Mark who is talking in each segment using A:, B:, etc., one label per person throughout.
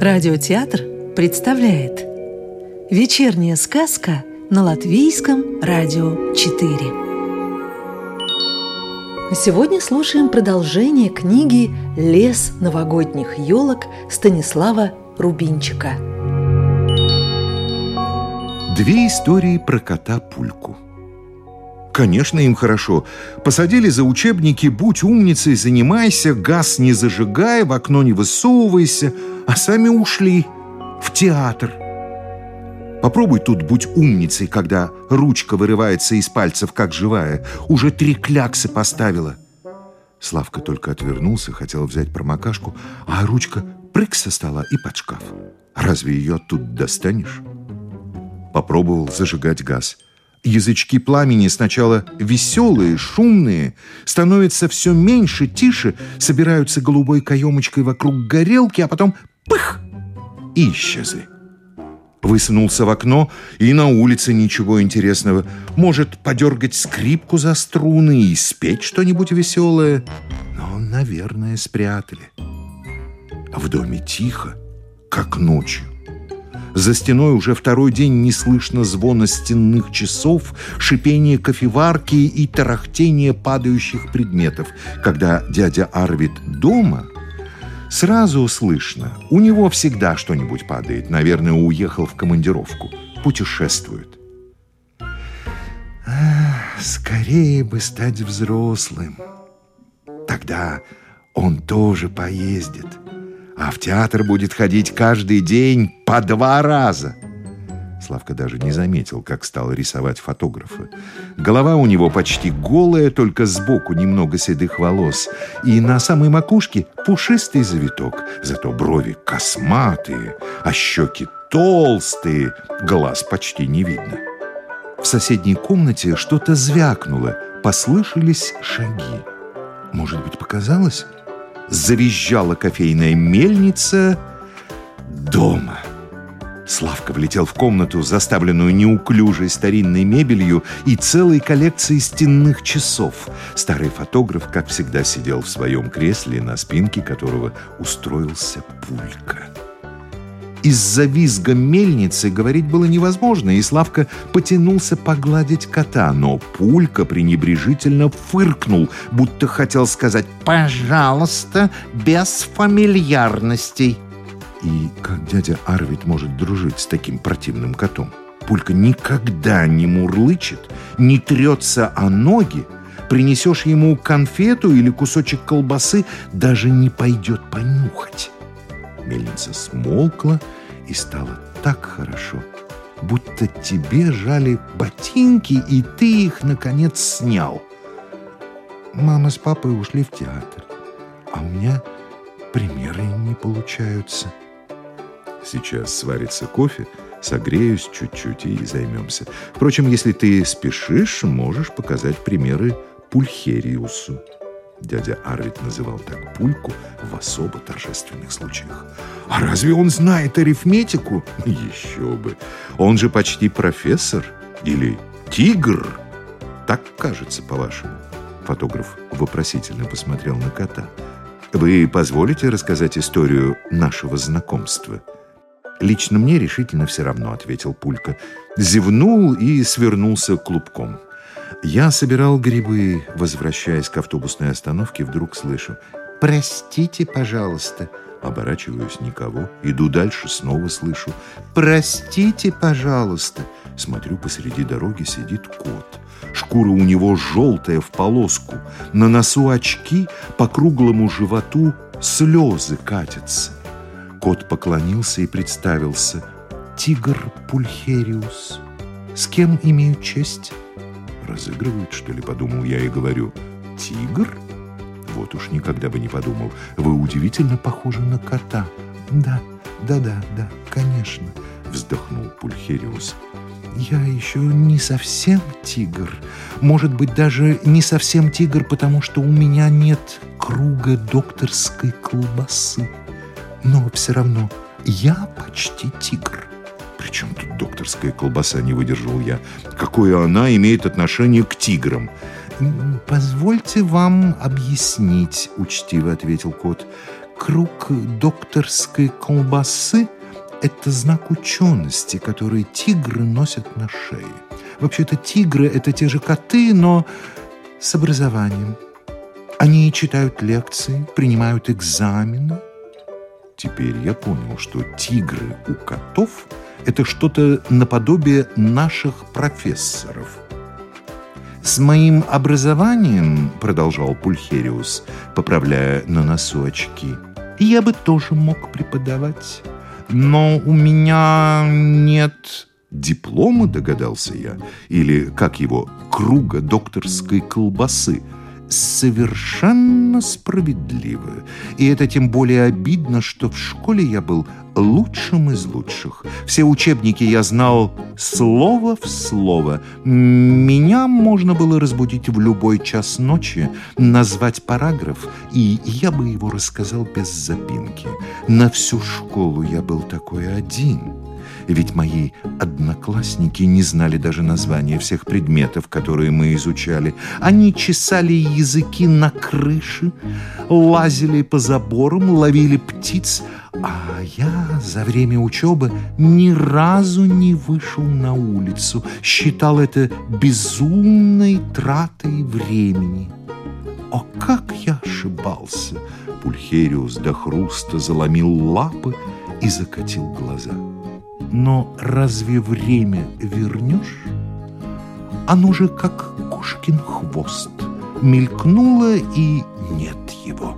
A: Радиотеатр представляет Вечерняя сказка на Латвийском радио 4 Сегодня слушаем продолжение книги «Лес новогодних елок» Станислава Рубинчика.
B: Две истории про кота Пульку – Конечно, им хорошо. Посадили за учебники «Будь умницей, занимайся, газ не зажигай, в окно не высовывайся», а сами ушли в театр. Попробуй тут будь умницей, когда ручка вырывается из пальцев, как живая. Уже три кляксы поставила. Славка только отвернулся, хотел взять промокашку, а ручка прыг со стола и под шкаф. Разве ее оттуда достанешь? Попробовал зажигать газ – Язычки пламени сначала веселые, шумные, становятся все меньше, тише, собираются голубой каемочкой вокруг горелки, а потом пых и исчезли. Высунулся в окно, и на улице ничего интересного. Может, подергать скрипку за струны и спеть что-нибудь веселое. Но, наверное, спрятали. В доме тихо, как ночью. За стеной уже второй день не слышно звона стенных часов, шипение кофеварки и тарахтение падающих предметов. Когда дядя Арвид дома, сразу слышно. У него всегда что-нибудь падает. Наверное, уехал в командировку. Путешествует. Скорее бы стать взрослым. Тогда он тоже поездит а в театр будет ходить каждый день по два раза. Славка даже не заметил, как стал рисовать фотографа. Голова у него почти голая, только сбоку немного седых волос. И на самой макушке пушистый завиток. Зато брови косматые, а щеки толстые, глаз почти не видно. В соседней комнате что-то звякнуло, послышались шаги. Может быть, показалось? завизжала кофейная мельница дома. Славка влетел в комнату, заставленную неуклюжей старинной мебелью и целой коллекцией стенных часов. Старый фотограф, как всегда, сидел в своем кресле, на спинке которого устроился пулька. Из-за визга мельницы говорить было невозможно, и Славка потянулся погладить кота, но Пулька пренебрежительно фыркнул, будто хотел сказать «пожалуйста, без фамильярностей». И как дядя Арвид может дружить с таким противным котом? Пулька никогда не мурлычет, не трется о ноги, принесешь ему конфету или кусочек колбасы, даже не пойдет понюхать. Мельница смолкла, и стало так хорошо, будто тебе жали ботинки, и ты их, наконец, снял. Мама с папой ушли в театр, а у меня примеры не получаются. Сейчас сварится кофе, согреюсь чуть-чуть и займемся. Впрочем, если ты спешишь, можешь показать примеры Пульхериусу. Дядя Арвид называл так пульку в особо торжественных случаях. А разве он знает арифметику? Еще бы. Он же почти профессор. Или тигр. Так кажется, по-вашему. Фотограф вопросительно посмотрел на кота. Вы позволите рассказать историю нашего знакомства? Лично мне решительно все равно, ответил Пулька. Зевнул и свернулся клубком. Я собирал грибы, возвращаясь к автобусной остановке, вдруг слышу «Простите, пожалуйста». Оборачиваюсь никого, иду дальше, снова слышу «Простите, пожалуйста». Смотрю, посреди дороги сидит кот. Шкура у него желтая в полоску, на носу очки, по круглому животу слезы катятся. Кот поклонился и представился. «Тигр Пульхериус. С кем имею честь?» Разыгрывают, что ли, подумал я и говорю. Тигр? Вот уж никогда бы не подумал. Вы удивительно похожи на кота. Да, да-да, да, конечно, вздохнул Пульхериус. Я еще не совсем тигр. Может быть, даже не совсем тигр, потому что у меня нет круга докторской колбасы. Но все равно я почти тигр. «Причем тут докторская колбаса?» — не выдержал я. «Какое она имеет отношение к тиграм?» «Позвольте вам объяснить», — учтиво ответил кот. круг докторской колбасы – это знак учености, который тигры носят на шее. Вообще-то тигры – это те же коты, но с образованием. Они читают лекции, принимают экзамены. Теперь я понял, что тигры у котов – это что-то наподобие наших профессоров. «С моим образованием, — продолжал Пульхериус, поправляя на носу очки, — я бы тоже мог преподавать. Но у меня нет диплома, догадался я, или, как его, круга докторской колбасы — совершенно справедливо. И это тем более обидно, что в школе я был лучшим из лучших. Все учебники я знал слово в слово. Меня можно было разбудить в любой час ночи, назвать параграф, и я бы его рассказал без запинки. На всю школу я был такой один ведь мои одноклассники не знали даже названия всех предметов, которые мы изучали. Они чесали языки на крыше, лазили по заборам, ловили птиц, а я за время учебы ни разу не вышел на улицу, считал это безумной тратой времени. О, как я ошибался! Пульхериус до хруста заломил лапы и закатил глаза. Но разве время вернешь? Оно же как кошкин хвост. Мелькнуло и нет его.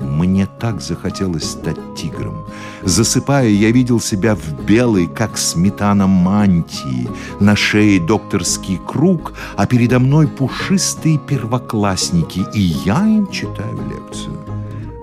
B: Мне так захотелось стать тигром. Засыпая, я видел себя в белой, как сметана мантии, на шее докторский круг, а передо мной пушистые первоклассники, и я им читаю лекцию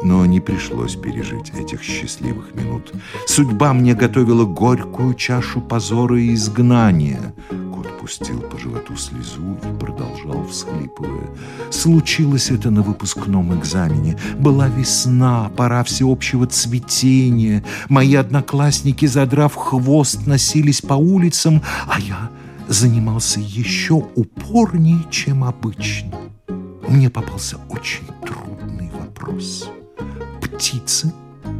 B: но не пришлось пережить этих счастливых минут. Судьба мне готовила горькую чашу позора и изгнания. Кот пустил по животу слезу и продолжал, всхлипывая. Случилось это на выпускном экзамене. Была весна, пора всеобщего цветения. Мои одноклассники, задрав хвост, носились по улицам, а я занимался еще упорнее, чем обычно. Мне попался очень трудный вопрос птицы,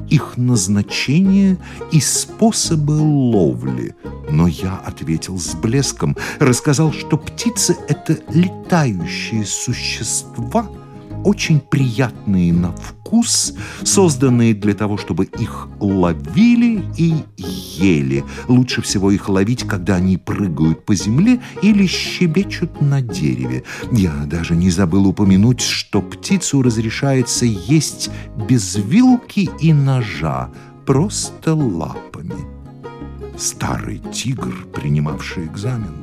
B: их назначение и способы ловли. Но я ответил с блеском, рассказал, что птицы — это летающие существа — очень приятные на вкус, созданные для того, чтобы их ловили и ели. Лучше всего их ловить, когда они прыгают по земле или щебечут на дереве. Я даже не забыл упомянуть, что птицу разрешается есть без вилки и ножа, просто лапами. Старый тигр, принимавший экзамен,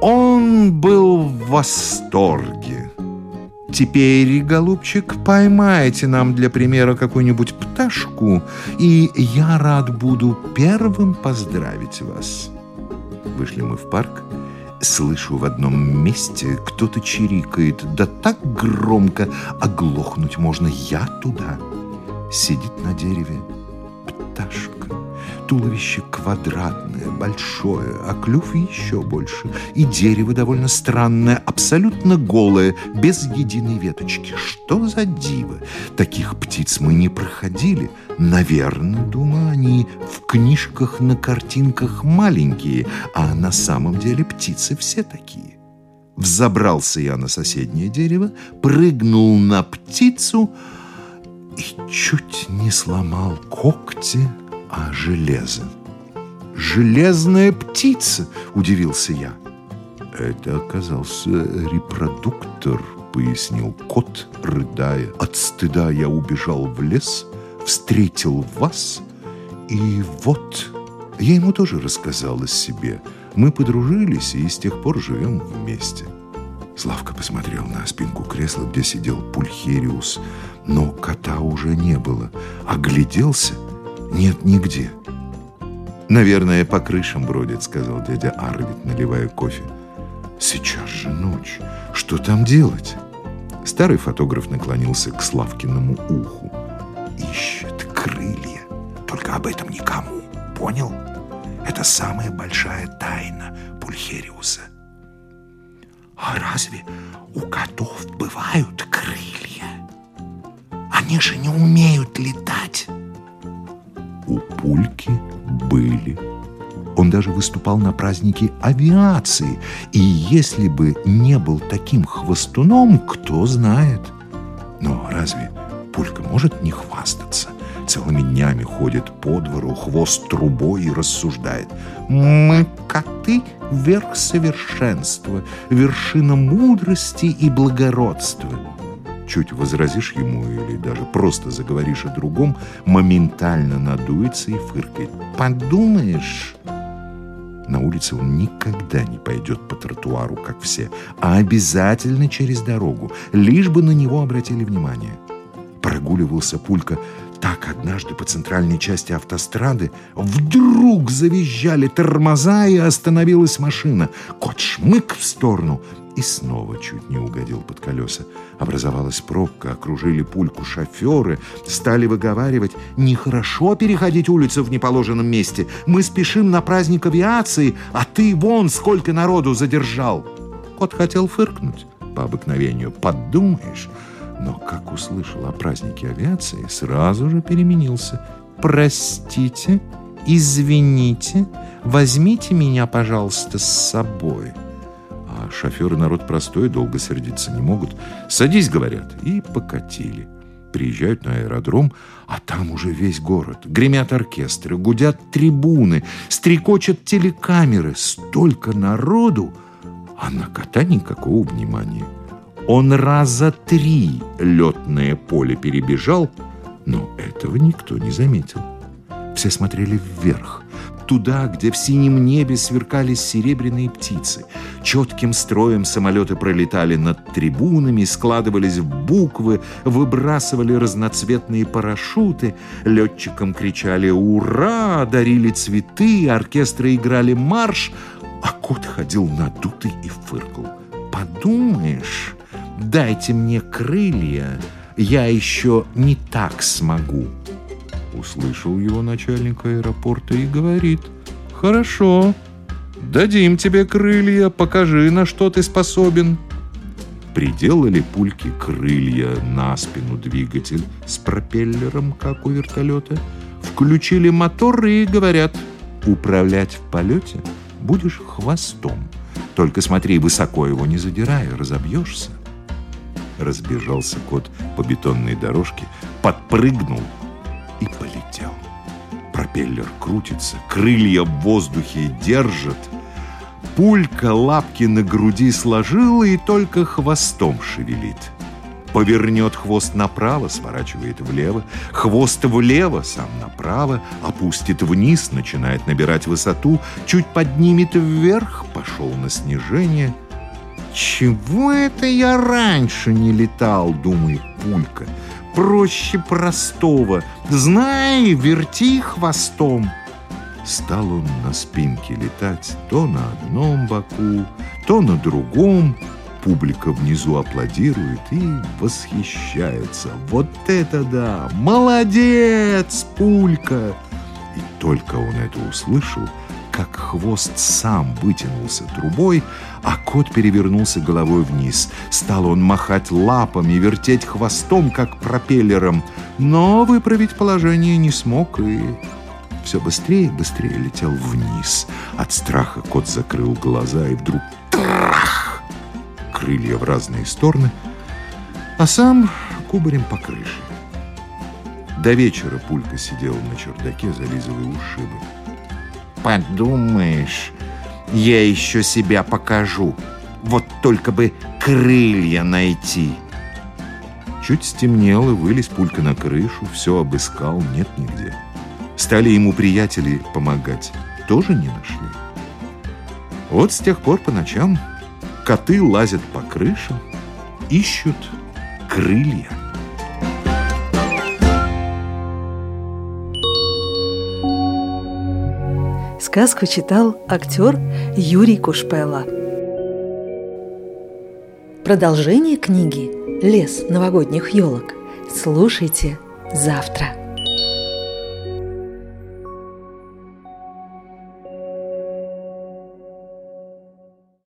B: он был в восторге. Теперь, голубчик, поймайте нам для примера какую-нибудь пташку, и я рад буду первым поздравить вас. Вышли мы в парк. Слышу в одном месте кто-то чирикает, да так громко оглохнуть можно. Я туда. Сидит на дереве пташка. Туловище квадратное, большое, а клюв еще больше. И дерево довольно странное, абсолютно голое, без единой веточки. Что за диво? Таких птиц мы не проходили. Наверное, думаю, они в книжках на картинках маленькие, а на самом деле птицы все такие. Взобрался я на соседнее дерево, прыгнул на птицу и чуть не сломал когти а железо. «Железная птица!» – удивился я. «Это оказался репродуктор», – пояснил кот, рыдая. «От стыда я убежал в лес, встретил вас, и вот...» Я ему тоже рассказал о себе. Мы подружились и с тех пор живем вместе. Славка посмотрел на спинку кресла, где сидел Пульхериус, но кота уже не было. Огляделся – нет нигде. «Наверное, по крышам бродит», — сказал дядя Арвид, наливая кофе. «Сейчас же ночь. Что там делать?» Старый фотограф наклонился к Славкиному уху. «Ищет крылья. Только об этом никому. Понял? Это самая большая тайна Пульхериуса». «А разве у котов бывают крылья?» Они же не умеют летать. У Пульки были. Он даже выступал на празднике авиации. И если бы не был таким хвостуном, кто знает. Но разве Пулька может не хвастаться? Целыми днями ходит по двору, хвост трубой и рассуждает. «Мы коты — верх совершенства, вершина мудрости и благородства». Чуть возразишь ему или даже просто заговоришь о другом, моментально надуется и фыркает. «Подумаешь...» На улице он никогда не пойдет по тротуару, как все, а обязательно через дорогу, лишь бы на него обратили внимание. Прогуливался Пулька так однажды по центральной части автострады вдруг завизжали тормоза и остановилась машина. Кот шмык в сторону и снова чуть не угодил под колеса. Образовалась пробка, окружили пульку шоферы, стали выговаривать «Нехорошо переходить улицу в неположенном месте. Мы спешим на праздник авиации, а ты вон сколько народу задержал». Кот хотел фыркнуть по обыкновению. «Подумаешь». Но как услышал о празднике авиации, сразу же переменился. «Простите, извините, возьмите меня, пожалуйста, с собой». А шоферы народ простой, долго сердиться не могут. «Садись», — говорят, и покатили. Приезжают на аэродром, а там уже весь город. Гремят оркестры, гудят трибуны, стрекочат телекамеры. Столько народу, а на кота никакого внимания. Он раза три летное поле перебежал, но этого никто не заметил. Все смотрели вверх, туда, где в синем небе сверкали серебряные птицы. Четким строем самолеты пролетали над трибунами, складывались в буквы, выбрасывали разноцветные парашюты. Летчикам кричали «Ура!», дарили цветы, оркестры играли марш, а кот ходил надутый и фыркал. «Подумаешь, дайте мне крылья, я еще не так смогу». Услышал его начальник аэропорта и говорит, «Хорошо, дадим тебе крылья, покажи, на что ты способен». Приделали пульки крылья на спину двигатель с пропеллером, как у вертолета, включили мотор и говорят, управлять в полете будешь хвостом. Только смотри, высоко его не задирай, разобьешься. Разбежался кот по бетонной дорожке, подпрыгнул. Пропеллер крутится, крылья в воздухе держат. Пулька лапки на груди сложила и только хвостом шевелит. Повернет хвост направо, сворачивает влево, хвост влево, сам направо, опустит вниз, начинает набирать высоту, чуть поднимет вверх, пошел на снижение – «Чего это я раньше не летал?» — думает Пулька. «Проще простого. Знай, верти хвостом». Стал он на спинке летать то на одном боку, то на другом. Публика внизу аплодирует и восхищается. «Вот это да! Молодец, Пулька!» И только он это услышал — как хвост сам вытянулся трубой, а кот перевернулся головой вниз. Стал он махать лапами, вертеть хвостом, как пропеллером, но выправить положение не смог и все быстрее и быстрее летел вниз. От страха кот закрыл глаза и вдруг трах! Крылья в разные стороны, а сам кубарем по крыше. До вечера Пулька сидел на чердаке, зализывая ушибы. Подумаешь, я еще себя покажу. Вот только бы крылья найти. Чуть стемнело, вылез Пулька на крышу, все обыскал, нет нигде. Стали ему приятели помогать, тоже не нашли. Вот с тех пор по ночам коты лазят по крышам, ищут крылья.
A: Сказку читал актер Юрий Кушпела. Продолжение книги «Лес новогодних елок» слушайте завтра.